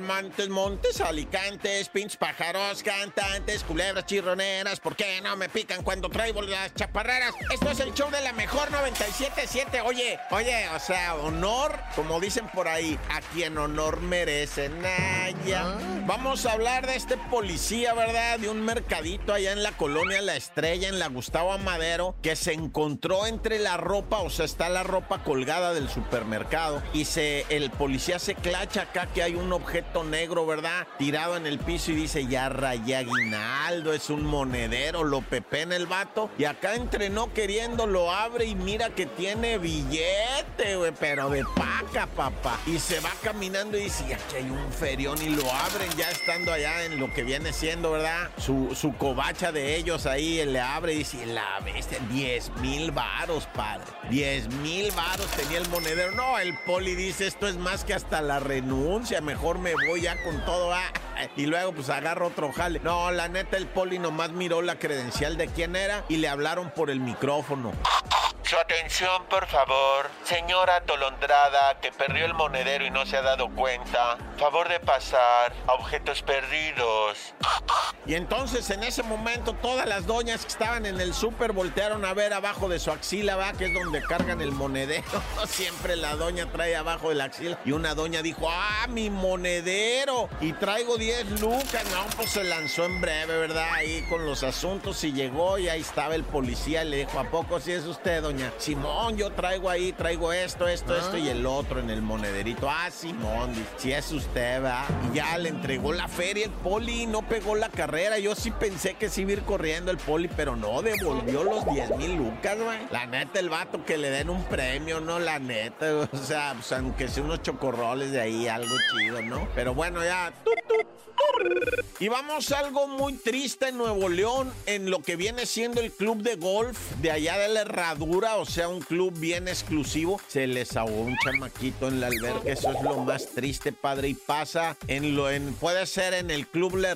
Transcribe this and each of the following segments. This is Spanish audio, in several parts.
Montes, Montes, Alicantes, pinches pájaros, cantantes, culebras chirroneras, ¿por qué no me pican cuando traigo las chaparreras? Esto es el show de la mejor 97.7. Oye, oye, o sea, honor, como dicen por ahí, a quien honor merece. Naya. Ah. Vamos a hablar de este policía, ¿verdad? De un mercadito allá en la colonia La Estrella, en la Gustavo Amadero, que se encontró entre la ropa, o sea, está la ropa colgada del supermercado, y se, el policía se clacha acá que hay un objeto negro, ¿verdad? Tirado en el piso y dice, ya raya aguinaldo, es un monedero, lo en el vato, y acá entrenó queriendo, lo abre y mira que tiene billete, güey, pero de paca, papá. Y se va caminando y dice, aquí hay un ferión y lo abren ya estando allá en lo que viene siendo, ¿verdad? Su, su covacha de ellos ahí, le abre y dice, la bestia, 10 mil varos, padre. 10 mil varos tenía el monedero. No, el poli dice, esto es más que hasta la renuncia, mejor me voy ya con todo. Ah. Y luego pues agarro otro jale. No, la neta, el poli nomás miró la credencial de quién era y le hablaron por el micrófono. Su atención, por favor. Señora Tolondrada, que perdió el monedero y no se ha dado cuenta. Favor de pasar a objetos perdidos. Y entonces en ese momento todas las doñas que estaban en el súper voltearon a ver abajo de su axila, va, que es donde cargan el monedero. Siempre la doña trae abajo de la axila. Y una doña dijo, ah, mi monedero. Y traigo 10 lucas. No, pues se lanzó en breve, ¿verdad? Ahí con los asuntos y llegó y ahí estaba el policía y le dijo, ¿a poco si es usted, doña? Simón, yo traigo ahí, traigo esto, esto, esto y el otro en el monederito. Ah, Simón, si es usted, va. Y ya le entregó la feria el poli, no pegó la carrera. Yo sí pensé que sí iba a ir corriendo el poli, pero no, devolvió los 10 mil lucas, güey. La neta, el vato que le den un premio, ¿no? La neta, o sea, pues, aunque sea unos chocorroles de ahí, algo chido, ¿no? Pero bueno, ya. Y vamos a algo muy triste en Nuevo León, en lo que viene siendo el club de golf de allá de la Herradura, o sea, un club bien exclusivo. Se les ahogó un chamaquito en la alberca, eso es lo más triste, padre. Y pasa en lo en, puede ser en el club La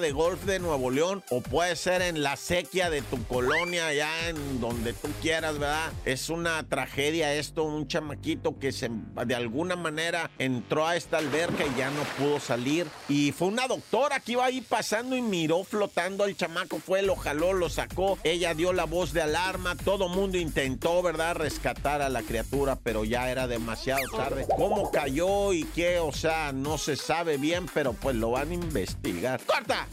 de golf de Nuevo León, o puede ser en la sequía de tu colonia, allá en donde tú quieras, ¿verdad? Es una tragedia esto, un chamaquito que se, de alguna manera entró a esta alberca y ya no pudo salir. Y fue una doctora que iba ahí pasando y miró flotando al chamaco, fue, lo jaló, lo sacó. Ella dio la voz de alarma, todo mundo intentó, ¿verdad?, rescatar a la criatura, pero ya era demasiado tarde. ¿Cómo cayó y qué? O sea, no se sabe bien, pero pues lo van a investigar. ¡Corta!